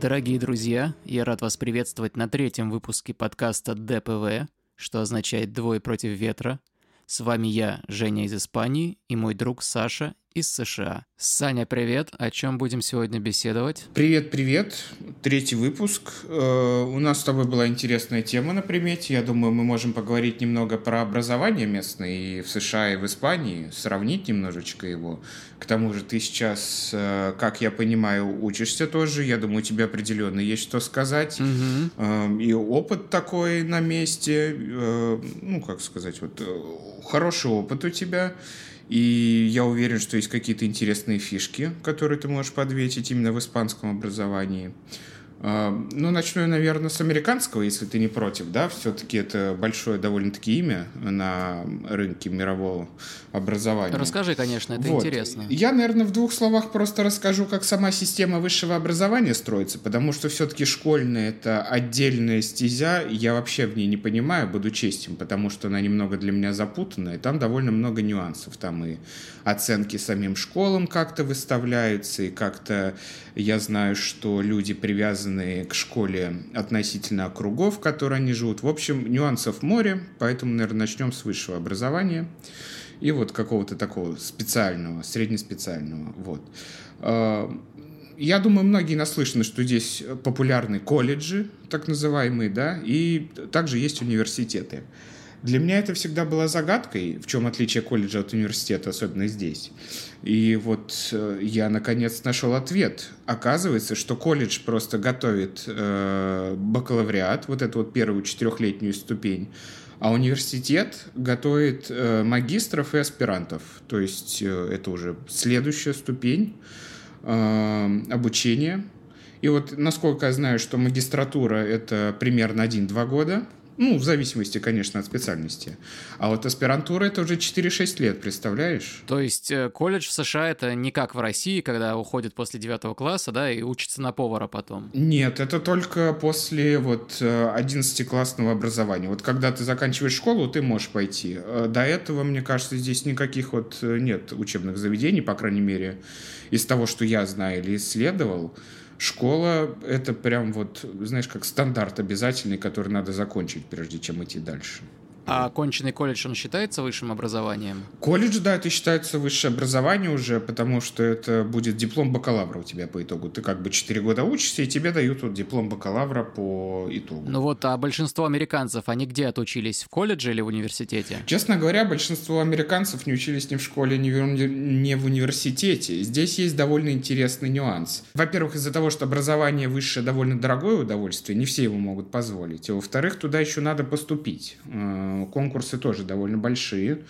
Дорогие друзья, я рад вас приветствовать на третьем выпуске подкаста ДПВ, что означает «Двое против ветра». С вами я, Женя из Испании, и мой друг Саша из США. Саня, привет. О чем будем сегодня беседовать? Привет, привет. Третий выпуск. Э, у нас с тобой была интересная тема на примете. Я думаю, мы можем поговорить немного про образование местное и в США, и в Испании, сравнить немножечко его. К тому же ты сейчас, э, как я понимаю, учишься тоже. Я думаю, у тебя определенно есть что сказать. Угу. И опыт такой на месте. Ну, как сказать, вот хороший опыт у тебя. И я уверен, что есть какие-то интересные фишки, которые ты можешь подветить именно в испанском образовании. А, ну, начну я, наверное, с американского, если ты не против, да, все-таки это большое довольно-таки имя на рынке мирового образования. Расскажи, конечно, это вот. интересно. Я, наверное, в двух словах просто расскажу, как сама система высшего образования строится, потому что все-таки школьная — это отдельная стезя, я вообще в ней не понимаю, буду честен, потому что она немного для меня запутанная, там довольно много нюансов, там и оценки самим школам как-то выставляются, и как-то я знаю, что люди привязанные к школе относительно округов, в которой они живут. В общем, нюансов море, поэтому, наверное, начнем с высшего образования и вот какого-то такого специального, среднеспециального. Вот. А, я думаю, многие наслышаны, что здесь популярны колледжи, так называемые, да, и также есть университеты. Для меня это всегда была загадкой, в чем отличие колледжа от университета, особенно здесь. И вот э, я наконец нашел ответ. Оказывается, что колледж просто готовит э, бакалавриат, вот эту вот первую четырехлетнюю ступень, а университет готовит э, магистров и аспирантов. То есть э, это уже следующая ступень э, обучения. И вот насколько я знаю, что магистратура это примерно 1-2 года – ну, в зависимости, конечно, от специальности. А вот аспирантура это уже 4-6 лет, представляешь? То есть э, колледж в США это не как в России, когда уходит после 9 класса, да, и учится на повара потом? Нет, это только после вот 11-классного образования. Вот когда ты заканчиваешь школу, ты можешь пойти. Э, до этого, мне кажется, здесь никаких вот э, нет учебных заведений, по крайней мере, из того, что я знаю или исследовал. Школа — это прям вот, знаешь, как стандарт обязательный, который надо закончить, прежде чем идти дальше. А оконченный колледж, он считается высшим образованием? Колледж, да, это считается высшее образование уже, потому что это будет диплом бакалавра у тебя по итогу. Ты как бы 4 года учишься, и тебе дают вот диплом бакалавра по итогу. Ну вот, а большинство американцев, они где отучились? В колледже или в университете? Честно говоря, большинство американцев не учились ни в школе, ни в, ни в университете. Здесь есть довольно интересный нюанс. Во-первых, из-за того, что образование высшее довольно дорогое удовольствие, не все его могут позволить. А во-вторых, туда еще надо поступить э, конкурсы тоже довольно большие.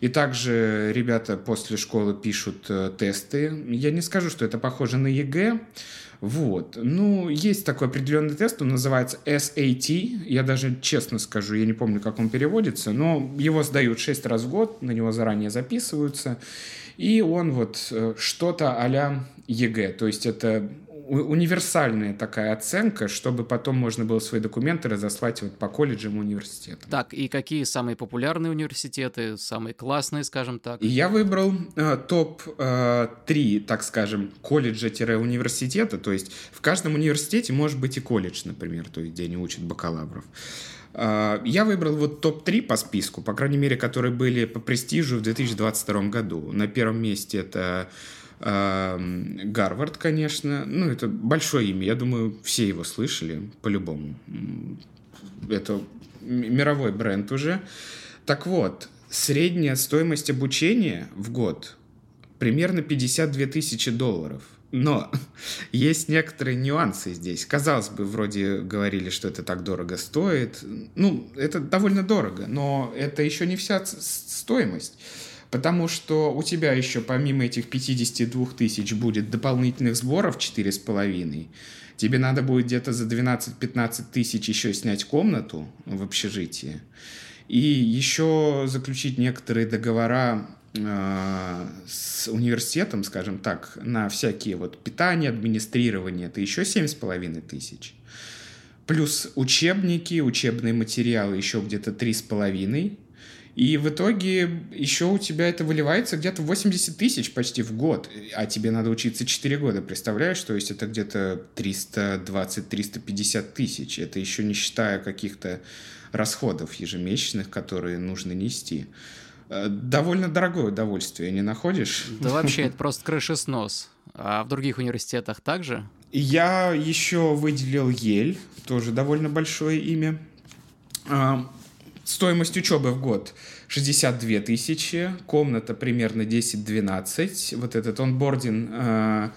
И также ребята после школы пишут э, тесты. Я не скажу, что это похоже на ЕГЭ. Вот. Ну, есть такой определенный тест, он называется SAT. Я даже честно скажу, я не помню, как он переводится, но его сдают 6 раз в год, на него заранее записываются. И он вот э, что-то а-ля ЕГЭ. То есть это универсальная такая оценка, чтобы потом можно было свои документы разослать вот по колледжам и университетам. Так, и какие самые популярные университеты, самые классные, скажем так? Я выбрал э, топ-3, э, так скажем, колледжа-университета, то есть в каждом университете может быть и колледж, например, то есть где они учат бакалавров. Э, я выбрал вот топ-3 по списку, по крайней мере, которые были по престижу в 2022 году. На первом месте это Гарвард, конечно. Ну, это большое имя. Я думаю, все его слышали, по-любому. Это мировой бренд уже. Так вот, средняя стоимость обучения в год примерно 52 тысячи долларов. Но есть некоторые нюансы здесь. Казалось бы, вроде говорили, что это так дорого стоит. Ну, это довольно дорого, но это еще не вся стоимость. Потому что у тебя еще помимо этих 52 тысяч будет дополнительных сборов 4,5. Тебе надо будет где-то за 12-15 тысяч еще снять комнату в общежитии. И еще заключить некоторые договора э, с университетом, скажем так, на всякие вот питание, администрирование, это еще 7,5 тысяч. Плюс учебники, учебные материалы еще где-то 3,5 И в итоге еще у тебя это выливается где-то 80 тысяч почти в год, а тебе надо учиться 4 года, представляешь? То есть это где-то 320-350 тысяч. Это еще не считая каких-то расходов ежемесячных, которые нужно нести. Э, довольно дорогое удовольствие, не находишь? Да вообще, это просто крышеснос. А в других университетах также? Я еще выделил Ель, тоже довольно большое имя. Стоимость учебы в год 62 тысячи, комната примерно 10-12. Вот этот онбординг э,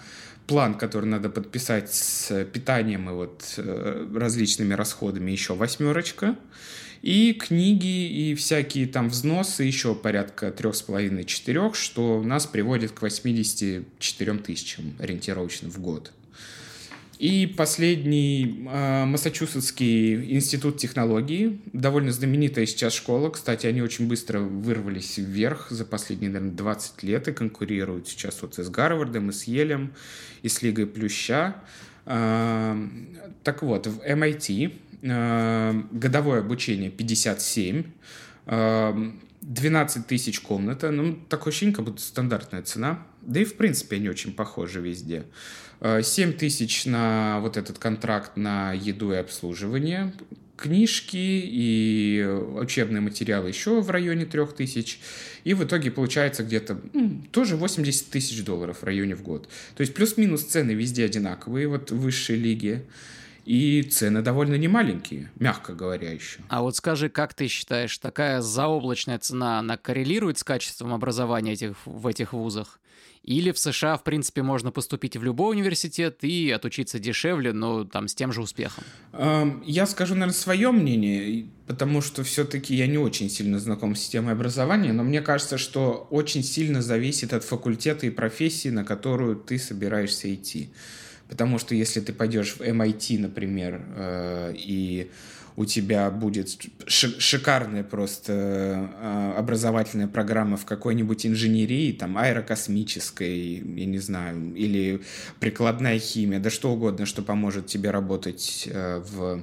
план, который надо подписать с питанием и вот э, различными расходами, еще восьмерочка. И книги и всякие там взносы еще порядка трех с половиной четырех, что нас приводит к 84 тысячам ориентировочно в год. И последний э, Массачусетский институт технологий, довольно знаменитая сейчас школа. Кстати, они очень быстро вырвались вверх за последние, наверное, 20 лет и конкурируют сейчас вот с Гарвардом, и с Елем, и с Лигой Плюща. Э, так вот, в MIT э, годовое обучение 57, э, 12 тысяч комната. Ну, такое ощущение, как будто стандартная цена. Да и, в принципе, они очень похожи везде. 7 э, тысяч на вот этот контракт на еду и обслуживание, книжки и учебные материалы еще в районе 3 тысяч. И в итоге получается где-то тоже 80 тысяч долларов в районе в год. То есть плюс-минус цены везде одинаковые, вот в высшей лиге. И цены довольно немаленькие, мягко говоря еще. А вот скажи, как ты считаешь, такая заоблачная цена, она коррелирует с качеством образования этих, в этих вузах? Или в США, в принципе, можно поступить в любой университет и отучиться дешевле, но там с тем же успехом? Я скажу, наверное, свое мнение, потому что все-таки я не очень сильно знаком с системой образования, но мне кажется, что очень сильно зависит от факультета и профессии, на которую ты собираешься идти. Потому что если ты пойдешь в MIT, например, э, и у тебя будет шикарная просто э, образовательная программа в какой-нибудь инженерии, там, аэрокосмической, я не знаю, или прикладная химия, да что угодно, что поможет тебе работать э, в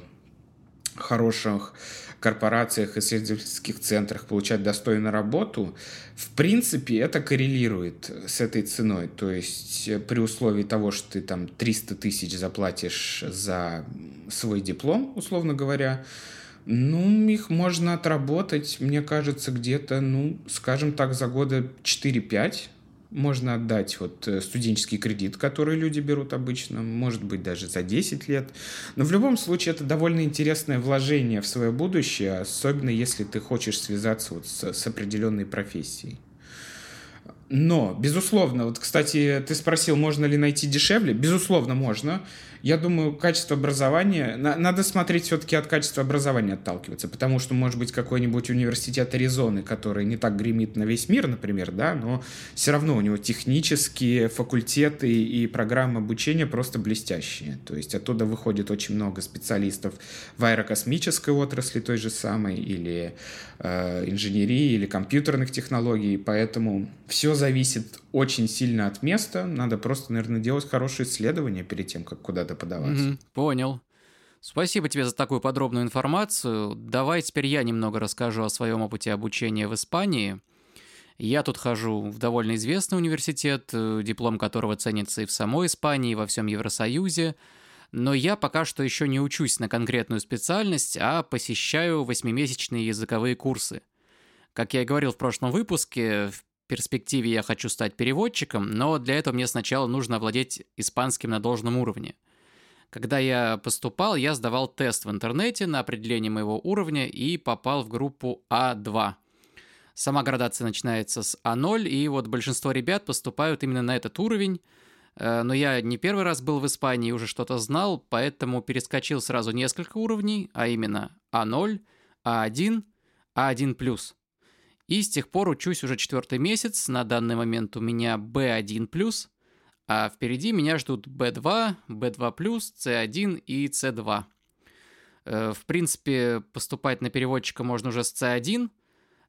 хороших корпорациях, исследовательских центрах получать достойную работу, в принципе, это коррелирует с этой ценой. То есть э, при условии того, что ты там 300 тысяч заплатишь за свой диплом, условно говоря, ну, их можно отработать, мне кажется, где-то, ну, скажем так, за года 4-5 можно отдать вот э, студенческий кредит, который люди берут обычно, может быть, даже за 10 лет. Но в любом случае это довольно интересное вложение в свое будущее, особенно если ты хочешь связаться вот с, с определенной профессией. Но, безусловно, вот, кстати, ты спросил, можно ли найти дешевле. Безусловно, можно. Я думаю, качество образования... Надо смотреть все-таки от качества образования отталкиваться, потому что, может быть, какой-нибудь университет Аризоны, который не так гремит на весь мир, например, да, но все равно у него технические факультеты и программы обучения просто блестящие. То есть оттуда выходит очень много специалистов в аэрокосмической отрасли той же самой, или э, инженерии, или компьютерных технологий, поэтому все зависит очень сильно от места. Надо просто, наверное, делать хорошие исследования перед тем, как куда-то подаваться. Угу, понял. Спасибо тебе за такую подробную информацию. Давай теперь я немного расскажу о своем опыте обучения в Испании. Я тут хожу в довольно известный университет, э, диплом которого ценится и в самой Испании, и во всем Евросоюзе. Но я пока что еще не учусь на конкретную специальность, а посещаю восьмимесячные языковые курсы. Как я и говорил в прошлом выпуске, в перспективе я хочу стать переводчиком, но для этого мне сначала нужно овладеть испанским на должном уровне. Когда я поступал, я сдавал тест в интернете на определение моего уровня и попал в группу А2. Сама градация начинается с А0, и вот большинство ребят поступают именно на этот уровень. Э, но я не первый раз был в Испании и уже что-то знал, поэтому перескочил сразу несколько уровней, а именно А0, А1, А1+. И с тех пор учусь уже четвертый месяц. На данный момент у меня B1+, а впереди меня ждут B2, B2+, C1 и C2. Э, в принципе, поступать на переводчика можно уже с C1,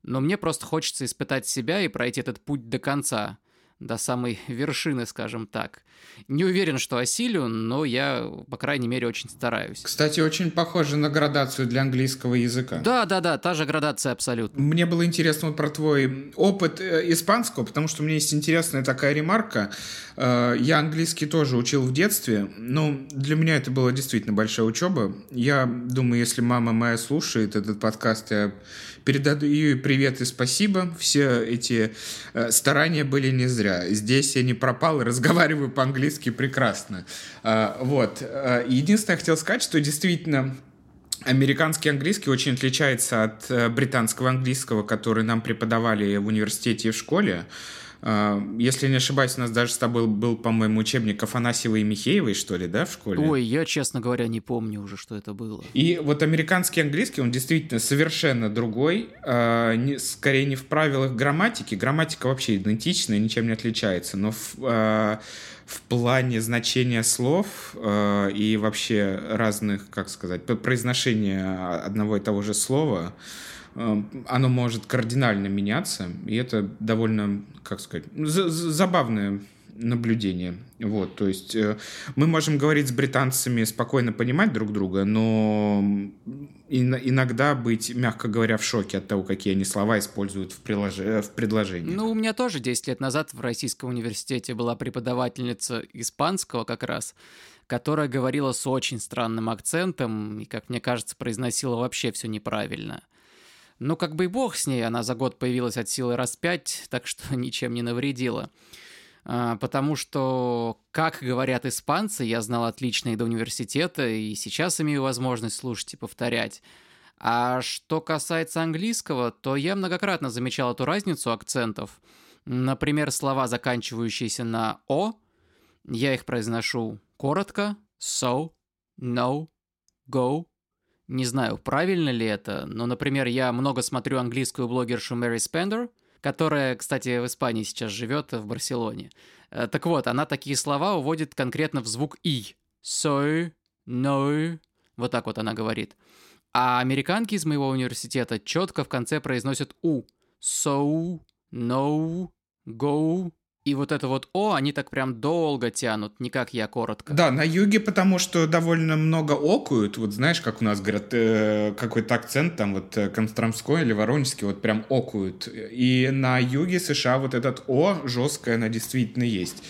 но мне просто хочется испытать себя и пройти этот путь до конца. До самой вершины, скажем так. Не уверен, что осилю, но я, по крайней мере, очень стараюсь. Кстати, очень похоже на градацию для английского языка. Да, да, да, та же градация абсолютно. Мне было интересно про твой опыт э, испанского, потому что у меня есть интересная такая ремарка. Э, я английский тоже учил в детстве, но для меня это была действительно большая учеба. Я думаю, если мама моя слушает этот подкаст, я передаю привет и спасибо. Все эти э, старания были не зря. Здесь я не пропал и разговариваю по-английски прекрасно. Э, вот. Единственное, я хотел сказать, что действительно Американский английский очень отличается от э, британского английского, который нам преподавали в университете и в школе. А, если не ошибаюсь, у нас даже с тобой был, по-моему, учебник Афанасьевой и Михеевой, что ли, да, в школе? Ой, я, честно говоря, не помню уже, что это было. И вот американский английский, он действительно совершенно другой, не, скорее не в правилах грамматики, грамматика вообще идентичная, ничем не отличается, но в, э, в плане значения слов и вообще разных, как сказать, произношения одного и того же слова, оно может кардинально меняться, и это довольно, как сказать, забавное наблюдение. Вот, то есть э, мы можем говорить с британцами, спокойно понимать друг друга, но иногда быть, мягко говоря, в шоке от того, какие они слова используют в, прилож... В предложении. Ну, у меня тоже 10 лет назад в Российском университете была преподавательница испанского как раз, которая говорила с очень странным акцентом и, как мне кажется, произносила вообще все неправильно. Ну, как бы и бог с ней, она за год появилась от силы раз пять, так что ничем не навредила. А, потому что, как говорят испанцы, я знал отлично и до университета, и сейчас имею возможность слушать и повторять. А что касается английского, то я многократно замечал эту разницу акцентов. Например, слова, заканчивающиеся на «о», я их произношу коротко, so, no, go, не знаю, правильно ли это, но, например, я много смотрю английскую блогершу Мэри Спендер, которая, кстати, в Испании сейчас живет, в Барселоне. Э, так вот, она такие слова уводит конкретно в звук «и». So, no, вот так вот она говорит. А американки из моего университета четко в конце произносят «у». So, no, go, и вот это вот «о» они так прям долго тянут, не как я, коротко. Да, на юге, потому что довольно много окуют. Вот знаешь, как у нас говорят, э, какой-то акцент там вот э, Костромской или Воронежский, вот прям окуют. И на юге США вот этот «о» жесткое, она действительно есть.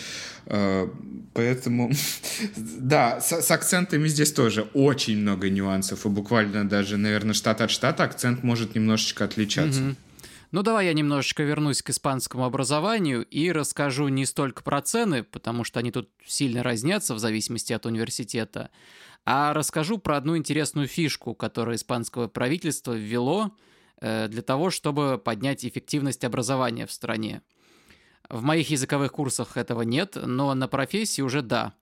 Э, поэтому, да, с, с акцентами здесь тоже очень много нюансов. И буквально даже, наверное, штат от штата акцент может немножечко отличаться. Mm-hmm. Ну, давай я немножечко вернусь к испанскому образованию и расскажу не столько про цены, потому что они тут сильно разнятся в зависимости от университета, а расскажу про одну интересную фишку, которую испанское правительство ввело э, для того, чтобы поднять эффективность образования в стране. В моих языковых курсах этого нет, но на профессии уже да.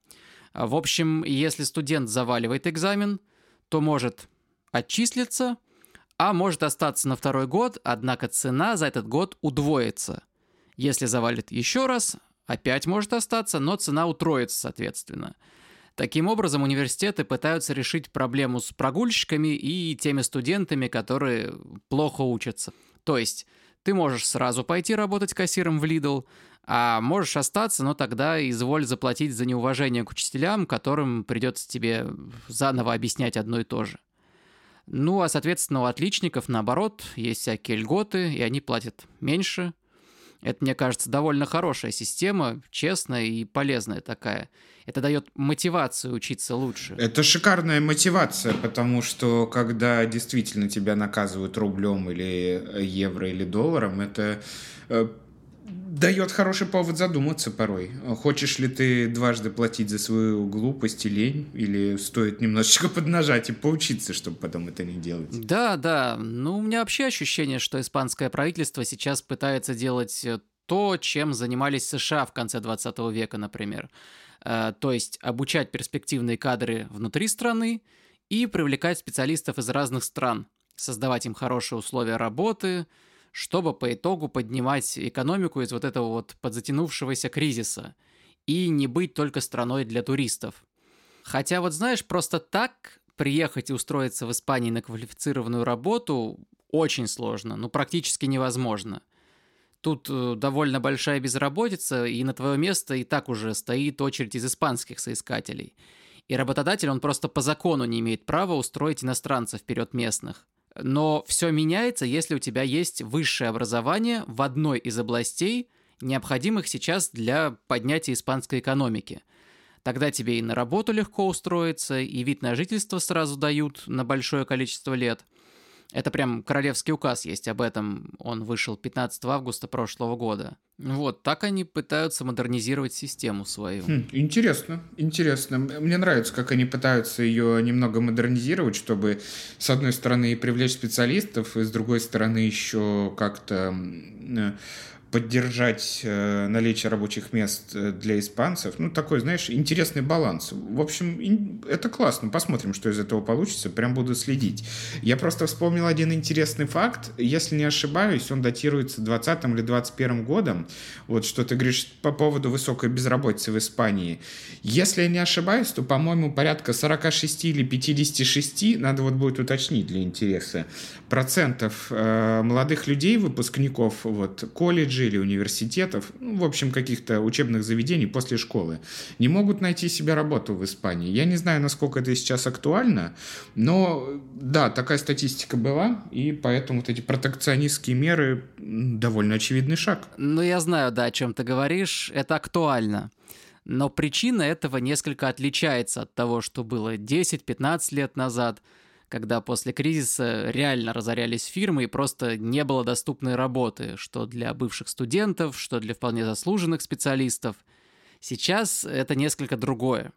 В общем, если студент заваливает экзамен, то может отчислиться – а может остаться на второй год, однако цена за этот год удвоится. Если завалит еще раз, опять может остаться, но цена утроится, соответственно. Таким образом, университеты пытаются решить проблему с прогульщиками и теми студентами, которые плохо учатся. То есть, ты можешь сразу пойти работать кассиром в Lidl, а можешь остаться, но тогда изволь заплатить за неуважение к учителям, которым придется тебе заново объяснять одно и то же. Ну, а, соответственно, у отличников, наоборот, есть всякие льготы, и они платят меньше. Это, мне кажется, довольно хорошая система, честная и полезная такая. Это дает мотивацию учиться лучше. Это шикарная мотивация, потому что когда действительно тебя наказывают рублем или евро или долларом, это э, дает хороший повод задуматься порой. Хочешь ли ты дважды платить за свою глупость и лень, или стоит немножечко поднажать и поучиться, чтобы потом это не делать? Да, да. Ну, у меня вообще ощущение, что испанское правительство сейчас пытается делать э, то, чем занимались США в конце 20 века, например. Э, то есть обучать перспективные кадры внутри страны и привлекать специалистов из разных стран, создавать им хорошие условия работы, чтобы по итогу поднимать экономику из вот этого вот подзатянувшегося кризиса и не быть только страной для туристов. Хотя вот знаешь, просто так приехать и устроиться в Испании на квалифицированную работу очень сложно, ну практически невозможно. Тут э, довольно большая безработица, и на твое место и так уже стоит очередь из испанских соискателей. И работодатель, он просто по закону не имеет права устроить иностранцев вперед местных. Но все меняется, если у тебя есть высшее образование в одной из областей, необходимых сейчас для поднятия испанской экономики. Тогда тебе и на работу легко устроиться, и вид на жительство сразу дают на большое количество лет – это прям королевский указ есть об этом. Он вышел 15 августа прошлого года. Вот, так они пытаются модернизировать систему свою. Хм, интересно, интересно. Мне нравится, как они пытаются ее немного модернизировать, чтобы, с одной стороны, привлечь специалистов, и с другой стороны, еще как-то поддержать э, наличие рабочих мест э, для испанцев. Ну, такой, знаешь, интересный баланс. В общем, это классно. Посмотрим, что из этого получится. Прям буду следить. Я просто вспомнил один интересный факт. Если не ошибаюсь, он датируется 20 или 21 годом. Вот что ты говоришь по поводу высокой безработицы в Испании. Если я не ошибаюсь, то, по-моему, порядка 46 или 56, надо вот будет уточнить для интереса, процентов э, молодых людей, выпускников вот, колледжа или университетов, ну, в общем, каких-то учебных заведений после школы, не могут найти себе работу в Испании. Я не знаю, насколько это сейчас актуально, но да, такая статистика была, и поэтому вот эти протекционистские меры довольно очевидный шаг. Ну, я знаю, да, о чем ты говоришь, это актуально. Но причина этого несколько отличается от того, что было 10-15 лет назад – когда после кризиса реально разорялись фирмы и просто не было доступной работы, что для бывших студентов, что для вполне заслуженных специалистов. Сейчас это несколько другое.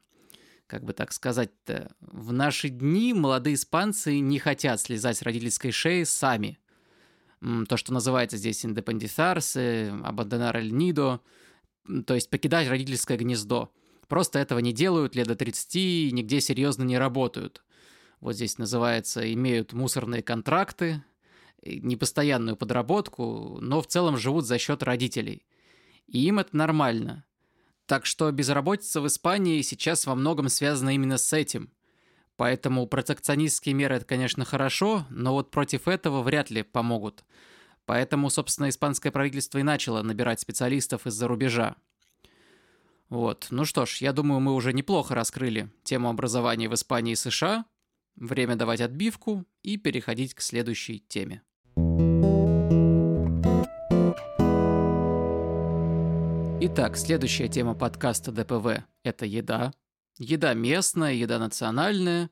Как бы так сказать-то, в наши дни молодые испанцы не хотят слезать с родительской шеи сами. То, что называется здесь индепендизарсе, абандонар эль нидо, то есть покидать родительское гнездо. Просто этого не делают лет до 30 и нигде серьезно не работают вот здесь называется, имеют мусорные контракты, непостоянную подработку, но в целом живут за счет родителей. И им это нормально. Так что безработица в Испании сейчас во многом связана именно с этим. Поэтому протекционистские меры это, конечно, хорошо, но вот против этого вряд ли помогут. Поэтому, собственно, испанское правительство и начало набирать специалистов из-за рубежа. Вот. Ну что ж, я думаю, мы уже неплохо раскрыли тему образования в Испании и США. Время давать отбивку и переходить к следующей теме. Итак, следующая тема подкаста ДПВ – это еда. Еда местная, еда национальная.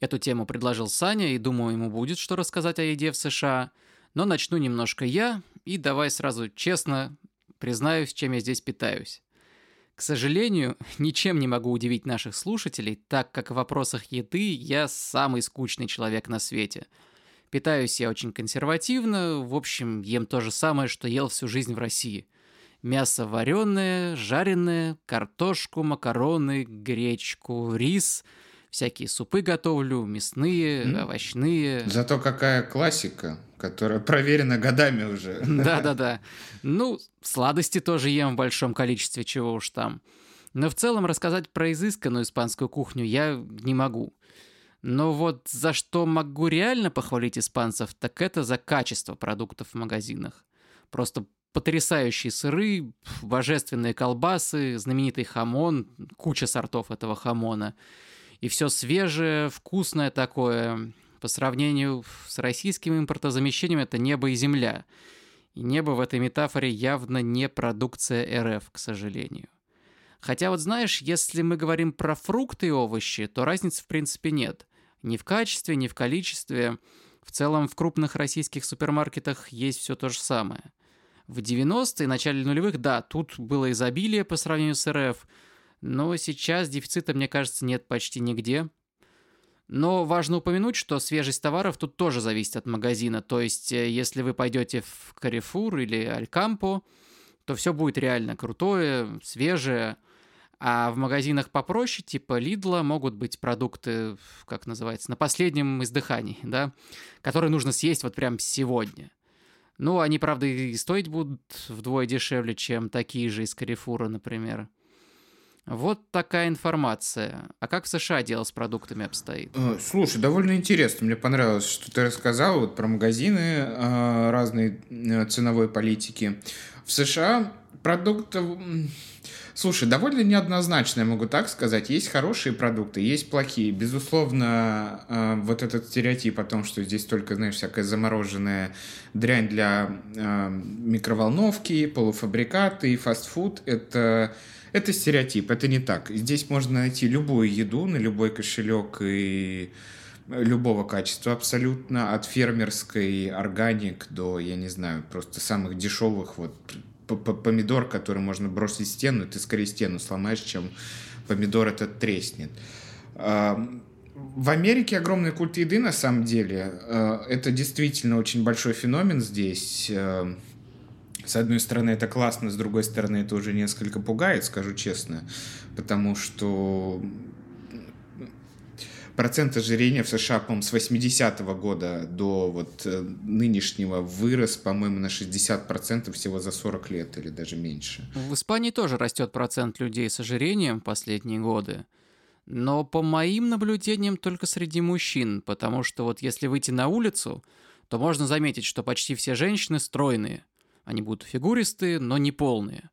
Эту тему предложил Саня, и думаю, ему будет что рассказать о еде в США. Но начну немножко я, и давай сразу честно признаюсь, чем я здесь питаюсь. К сожалению, ничем не могу удивить наших слушателей, так как в вопросах еды я самый скучный человек на свете. Питаюсь я очень консервативно, в общем, ем то же самое, что ел всю жизнь в России. Мясо вареное, жареное, картошку, макароны, гречку, рис – всякие супы готовлю, мясные, mm. овощные. Зато какая классика, которая проверена годами уже. Да-да-да. Ну, сладости тоже ем в большом количестве, чего уж там. Но в целом рассказать про изысканную испанскую кухню я не могу. Но вот за что могу реально похвалить испанцев, так это за качество продуктов в магазинах. Просто потрясающие сыры, божественные колбасы, знаменитый хамон, куча сортов этого хамона – и все свежее, вкусное такое. По сравнению с российским импортозамещением это небо и земля. И небо в этой метафоре явно не продукция РФ, к сожалению. Хотя вот знаешь, если мы говорим про фрукты и овощи, то разницы в принципе нет. Ни в качестве, ни в количестве. В целом в крупных российских супермаркетах есть все то же самое. В 90-е, начале нулевых, да, тут было изобилие по сравнению с РФ – но сейчас дефицита, мне кажется, нет почти нигде. Но важно упомянуть, что свежесть товаров тут тоже зависит от магазина. То есть, э, если вы пойдете в Carrefour или Алькампо, то все будет реально крутое, свежее. А в магазинах попроще, типа Лидла, могут быть продукты, как называется, на последнем издыхании, да, которые нужно съесть вот прям сегодня. Ну, они, правда, и стоить будут вдвое дешевле, чем такие же из Карифура, например. Вот такая информация. А как в США дело с продуктами обстоит? Э, слушай, довольно интересно. Мне понравилось, что ты рассказал вот про магазины э, разной э, ценовой политики. В США продуктов... Слушай, довольно неоднозначно, я могу так сказать. Есть хорошие продукты, есть плохие. Безусловно, вот этот стереотип о том, что здесь только, знаешь, всякая замороженная дрянь для микроволновки, полуфабрикаты и фастфуд, это это стереотип, это не так. Здесь можно найти любую еду на любой кошелек и любого качества абсолютно, от фермерской органик до, я не знаю, просто самых дешевых вот помидор, который можно бросить в стену, ты скорее стену сломаешь, чем помидор этот треснет. В Америке огромный культ еды, на самом деле. А, это действительно очень большой феномен здесь. С одной стороны, это классно, с другой стороны, это уже несколько пугает, скажу честно, потому что процент ожирения в США, по-моему, с 80-го года до вот э, нынешнего вырос, по-моему, на 60% всего за 40 лет или даже меньше. В Испании тоже растет процент людей с ожирением в последние годы. Но по моим наблюдениям только среди мужчин, потому что вот если выйти на улицу, то можно заметить, что почти все женщины стройные – они будут фигуристые, но не полные.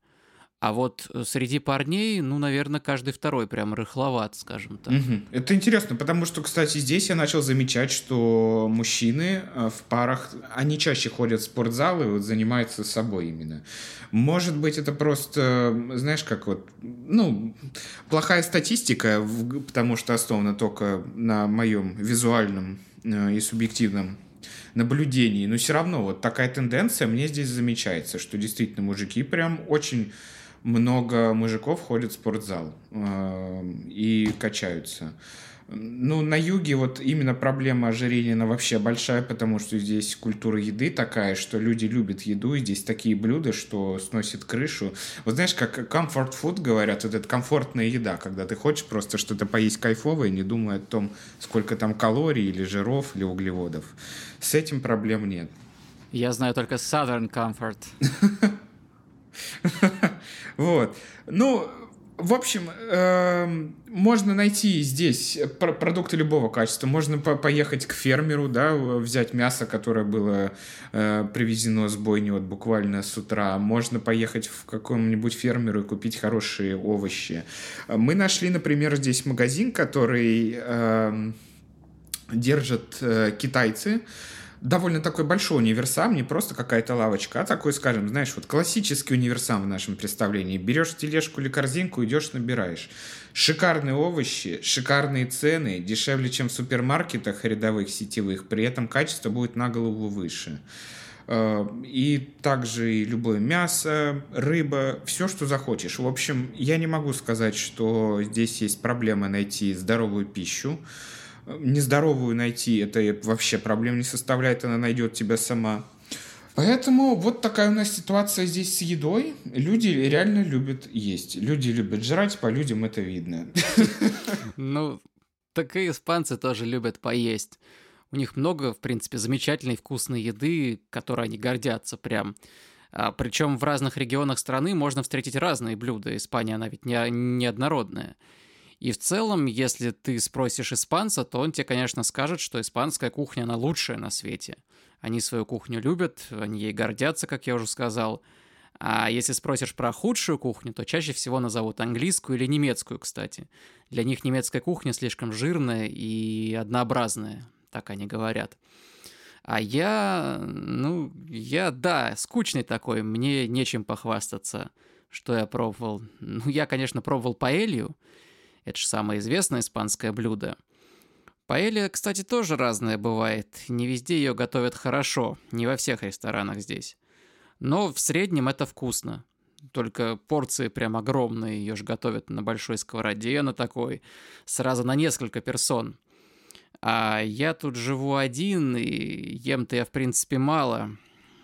А вот э, среди парней, ну, наверное, каждый второй прям рыхловат, скажем так. Угу. Это интересно, потому что, кстати, здесь я начал замечать, что мужчины э, в парах, они чаще ходят в спортзал и вот занимаются собой именно. Может быть, это просто, знаешь, как вот, ну, плохая статистика, потому что основана только на моем визуальном э, и субъективном наблюдений, но все равно вот такая тенденция мне здесь замечается, что действительно мужики прям очень много мужиков ходят в спортзал э, и качаются. Ну, на юге вот именно проблема ожирения, она вообще большая, потому что здесь культура еды такая, что люди любят еду, и здесь такие блюда, что сносит крышу. Вот знаешь, как comfort food говорят, вот это комфортная еда, когда ты хочешь просто что-то поесть кайфовое, не думая о том, сколько там калорий или жиров, или углеводов. С этим проблем нет. Я знаю только Southern Comfort. Вот. Ну, в общем, э, можно найти здесь продукты любого качества. Можно по поехать к фермеру, да, взять мясо, которое было э, привезено с бойни вот буквально с утра. Можно поехать в каком-нибудь фермеру и купить хорошие овощи. Мы нашли, например, здесь магазин, который э, держат э, китайцы довольно такой большой универсам, не просто какая-то лавочка, а такой, скажем, знаешь, вот классический универсам в нашем представлении. Берешь тележку или корзинку, идешь, набираешь. Шикарные овощи, шикарные цены, дешевле, чем в супермаркетах рядовых сетевых, при этом качество будет на голову выше. Э, и также и любое мясо, рыба, все, что захочешь. В общем, я не могу сказать, что здесь есть проблема найти здоровую пищу нездоровую найти, это вообще проблем не составляет, она найдет тебя сама. Поэтому вот такая у нас ситуация здесь с едой. Люди реально любят есть. Люди любят жрать, по людям это видно. Ну, так и испанцы тоже любят поесть. У них много, в принципе, замечательной вкусной еды, которой они гордятся прям. А, причем в разных регионах страны можно встретить разные блюда. Испания, она ведь не, неоднородная. И в целом, если ты спросишь испанца, то он тебе, конечно, скажет, что испанская кухня, она лучшая на свете. Они свою кухню любят, они ей гордятся, как я уже сказал. А если спросишь про худшую кухню, то чаще всего назовут английскую или немецкую, кстати. Для них немецкая кухня слишком жирная и однообразная, так они говорят. А я, ну, я, да, скучный такой, мне нечем похвастаться, что я пробовал. Ну, я, конечно, пробовал паэлью, это же самое известное испанское блюдо. Паэлья, кстати, тоже разная бывает. Не везде ее готовят хорошо, не во всех ресторанах здесь. Но в среднем это вкусно. Только порции прям огромные, ее же готовят на большой сковороде, на такой, сразу на несколько персон. А я тут живу один, и ем-то я, в принципе, мало.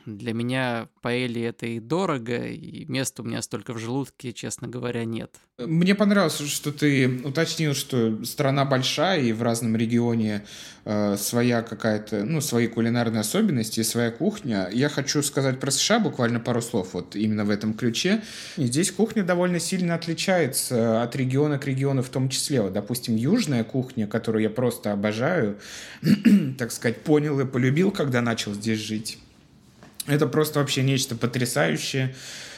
Для меня паэли это и дорого, и места у меня столько в желудке, честно говоря, нет. Мне понравилось, что ты уточнил, что страна большая, и в разном регионе э, своя какая-то, ну, свои кулинарные особенности, своя кухня. Я хочу сказать про США буквально пару слов вот именно в этом ключе. И здесь кухня довольно сильно отличается от региона к региону в том числе. Вот, допустим, южная кухня, которую я просто обожаю, так сказать, понял и полюбил, когда начал здесь жить. Это просто вообще нечто потрясающее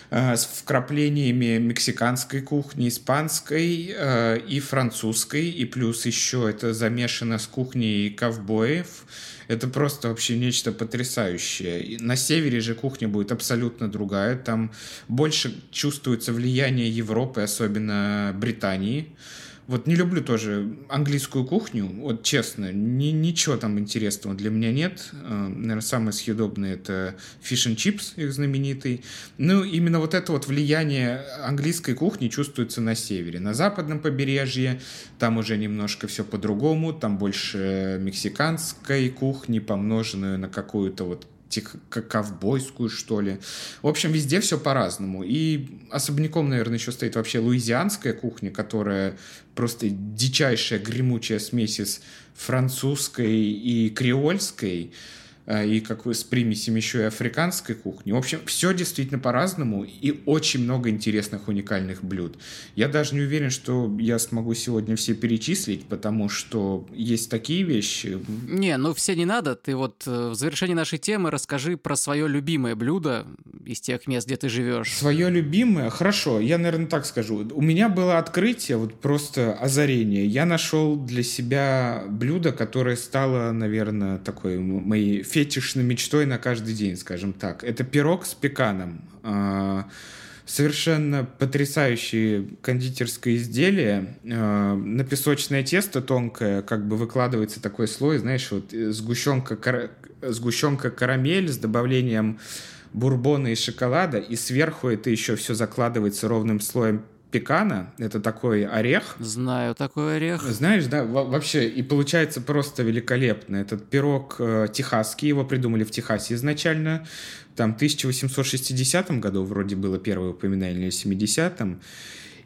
э, с вкраплениями мексиканской кухни, испанской э, и французской, и плюс еще это замешано с кухней ковбоев. Это просто вообще нечто потрясающее. На севере же кухня будет абсолютно другая. Там больше чувствуется влияние Европы, особенно Британии. Вот не люблю тоже английскую кухню, вот честно, ни, ничего там интересного для меня нет. Э, Наверное, самое съедобное это fish and chips, их знаменитый. Ну, именно вот это вот влияние английской кухни чувствуется на севере. На западном побережье там уже немножко все по-другому, там больше мексиканской кухни, помноженную на какую-то вот ковбойскую, что ли. В общем, везде все по-разному. И особняком, наверное, еще стоит вообще луизианская кухня, которая просто дичайшая гремучая смесь из французской и креольской. Э, и как с примесями еще и африканской кухни. В общем, все действительно по-разному и очень много интересных уникальных блюд. Я даже не уверен, что я смогу сегодня все перечислить, потому что есть такие вещи. Не, ну все не надо. Ты вот э, в завершении нашей темы расскажи про свое любимое блюдо из тех мест, где ты живешь. Свое любимое? Хорошо, я, наверное, так скажу. У меня было открытие, вот просто озарение. Я нашел для себя блюдо, которое стало, наверное, такой моей фетишной мечтой на каждый день, скажем так. Это пирог с пеканом. А, совершенно потрясающее кондитерское изделие. А, на песочное тесто тонкое как бы выкладывается такой слой, знаешь, вот э, сгущенка, сгущенка карамель с добавлением бурбона и шоколада, и сверху это еще все закладывается ровным слоем пекана. Это такой орех. Знаю такой орех. Знаешь, да, вообще, и получается просто великолепно. Этот пирог э, техасский, его придумали в Техасе изначально. Там в 1860 году вроде было первое упоминание, или 70-м.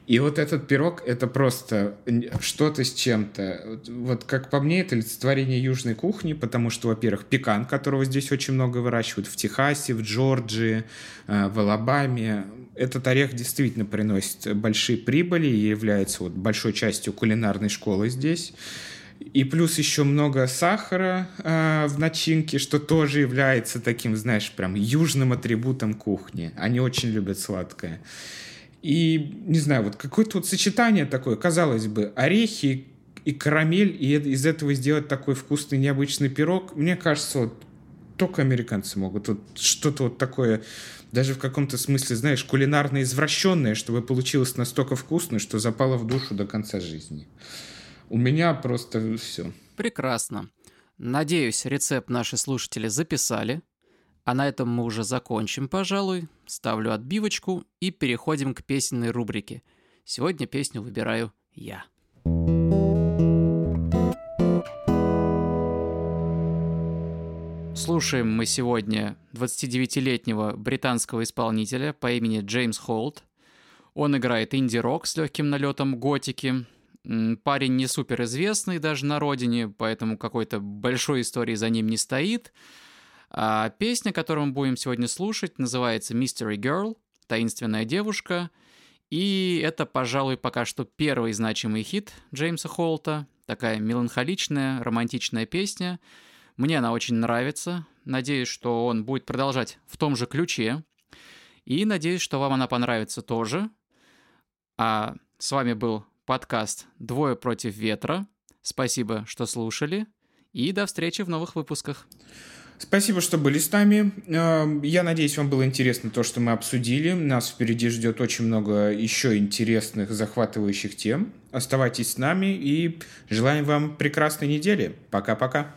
И вот этот пирог — это просто что-то с чем-то. Вот как по мне, это олицетворение южной кухни, потому что, во-первых, пекан, которого здесь очень много выращивают в Техасе, в Джорджии, э, в Алабаме. Этот орех действительно приносит большие прибыли и является вот большой частью кулинарной школы здесь. И плюс еще много сахара э, в начинке, что тоже является таким, знаешь, прям южным атрибутом кухни. Они очень любят сладкое. И, не знаю, вот какое-то вот сочетание такое, казалось бы, орехи и карамель, и из этого сделать такой вкусный необычный пирог, мне кажется, вот только американцы могут. Вот что-то вот такое, даже в каком-то смысле, знаешь, кулинарно извращенное, чтобы получилось настолько вкусно, что запало в душу до конца жизни. У меня просто все. Прекрасно. Надеюсь, рецепт наши слушатели записали. А на этом мы уже закончим, пожалуй. Ставлю отбивочку и переходим к песенной рубрике. Сегодня песню выбираю я. Слушаем мы сегодня 29-летнего британского исполнителя по имени Джеймс Холт. Он играет инди-рок с легким налетом готики. Парень не супер известный даже на родине, поэтому какой-то большой истории за ним не стоит – а песня, которую мы будем сегодня слушать, называется Mystery Girl, таинственная девушка. И это, пожалуй, пока что первый значимый хит Джеймса Холта. Такая меланхоличная, романтичная песня. Мне она очень нравится. Надеюсь, что он будет продолжать в том же ключе. И надеюсь, что вам она понравится тоже. А с вами был подкаст «Двое против ветра». Спасибо, что слушали. И до встречи в новых выпусках. Спасибо, что были с нами. Эм, я надеюсь, вам было интересно то, что мы обсудили. Нас впереди ждет очень много еще интересных, захватывающих тем. Оставайтесь с нами и желаем вам прекрасной недели. Пока-пока.